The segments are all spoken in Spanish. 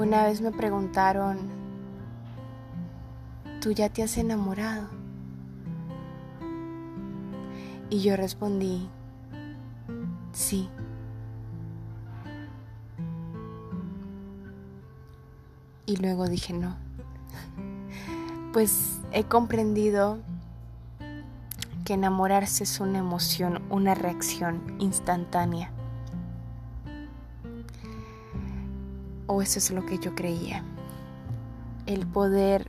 Una vez me preguntaron, ¿tú ya te has enamorado? Y yo respondí, sí. Y luego dije no. Pues he comprendido que enamorarse es una emoción, una reacción instantánea. O eso es lo que yo creía. El poder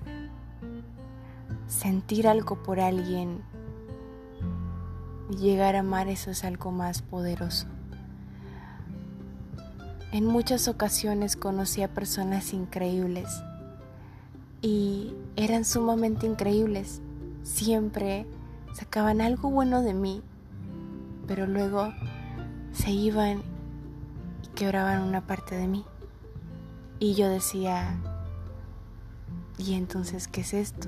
sentir algo por alguien y llegar a amar eso es algo más poderoso. En muchas ocasiones conocí a personas increíbles y eran sumamente increíbles. Siempre sacaban algo bueno de mí, pero luego se iban y quebraban una parte de mí. Y yo decía, ¿y entonces qué es esto?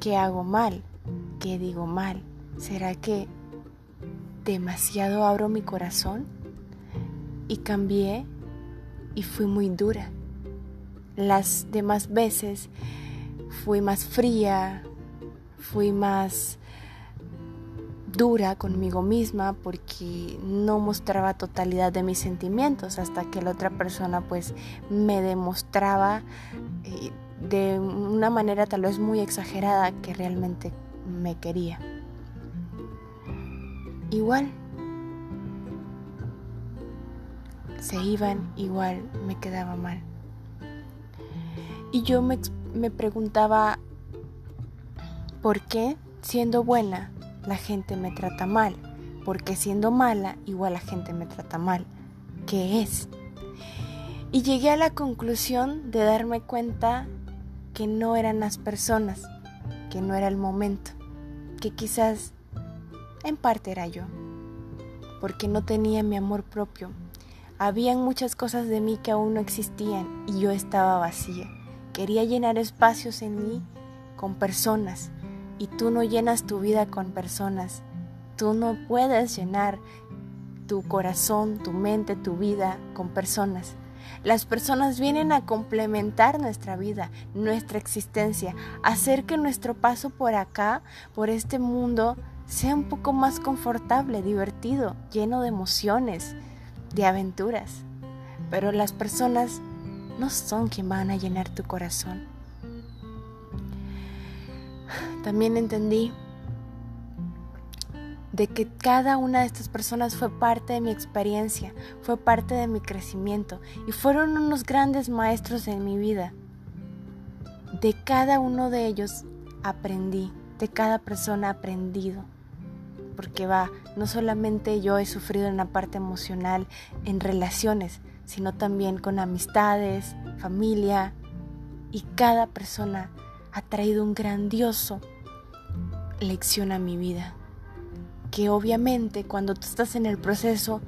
¿Qué hago mal? ¿Qué digo mal? ¿Será que demasiado abro mi corazón? Y cambié y fui muy dura. Las demás veces fui más fría, fui más dura conmigo misma porque no mostraba totalidad de mis sentimientos hasta que la otra persona pues me demostraba eh, de una manera tal vez muy exagerada que realmente me quería. Igual. Se iban, igual me quedaba mal. Y yo me, me preguntaba, ¿por qué siendo buena la gente me trata mal, porque siendo mala igual la gente me trata mal. ¿Qué es? Y llegué a la conclusión de darme cuenta que no eran las personas, que no era el momento, que quizás en parte era yo, porque no tenía mi amor propio. Habían muchas cosas de mí que aún no existían y yo estaba vacía. Quería llenar espacios en mí con personas, y tú no llenas tu vida con personas. Tú no puedes llenar tu corazón, tu mente, tu vida con personas. Las personas vienen a complementar nuestra vida, nuestra existencia, hacer que nuestro paso por acá, por este mundo, sea un poco más confortable, divertido, lleno de emociones, de aventuras. Pero las personas no son quien van a llenar tu corazón. También entendí de que cada una de estas personas fue parte de mi experiencia, fue parte de mi crecimiento y fueron unos grandes maestros en mi vida. De cada uno de ellos aprendí, de cada persona aprendido. Porque va, no solamente yo he sufrido en la parte emocional, en relaciones, sino también con amistades, familia, y cada persona ha traído un grandioso lección a mi vida. Que obviamente cuando tú estás en el proceso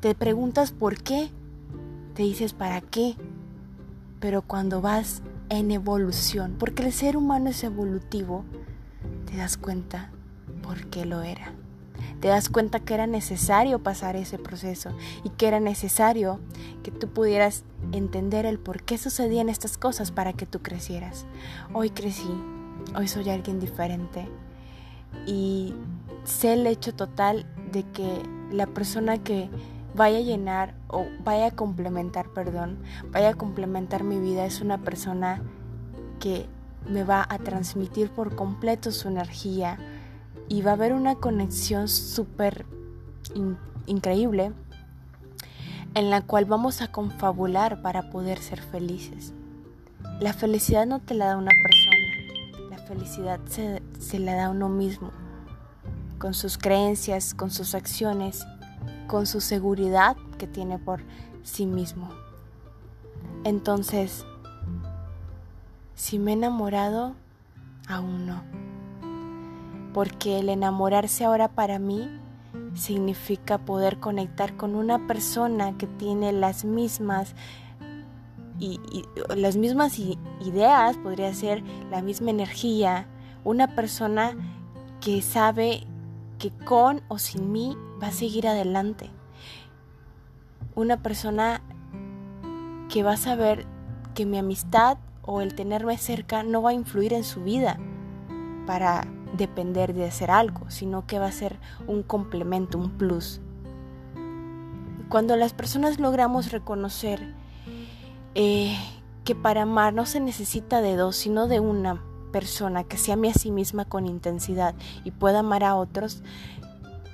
te preguntas por qué, te dices para qué, pero cuando vas en evolución, porque el ser humano es evolutivo, te das cuenta por qué lo era. Te das cuenta que era necesario pasar ese proceso y que era necesario que tú pudieras entender el por qué sucedían estas cosas para que tú crecieras. Hoy crecí, hoy soy alguien diferente y sé el hecho total de que la persona que vaya a llenar o vaya a complementar, perdón, vaya a complementar mi vida es una persona que me va a transmitir por completo su energía y va a haber una conexión súper increíble en la cual vamos a confabular para poder ser felices. La felicidad no te la da una persona, la felicidad se, se la da uno mismo, con sus creencias, con sus acciones, con su seguridad que tiene por sí mismo. Entonces, si me he enamorado, aún no. Porque el enamorarse ahora para mí significa poder conectar con una persona que tiene las mismas y, las mismas ideas, podría ser la misma energía, una persona que sabe que con o sin mí va a seguir adelante, una persona que va a saber que mi amistad o el tenerme cerca no va a influir en su vida para depender de hacer algo, sino que va a ser un complemento, un plus. Cuando las personas logramos reconocer eh, que para amar no se necesita de dos, sino de una persona que se ame a sí misma con intensidad y pueda amar a otros,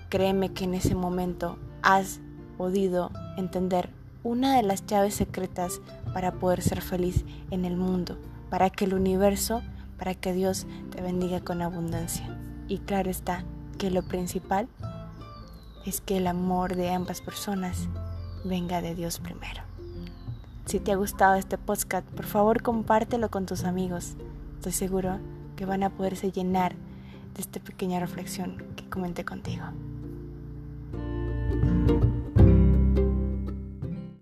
créeme que en ese momento has podido entender una de las llaves secretas para poder ser feliz en el mundo, para que el universo, para que Dios te bendiga con abundancia. Y claro está que lo principal es que el amor de ambas personas venga de Dios primero. Si te ha gustado este podcast, por favor compártelo con tus amigos. Estoy seguro que van a poderse llenar de esta pequeña reflexión que comenté contigo.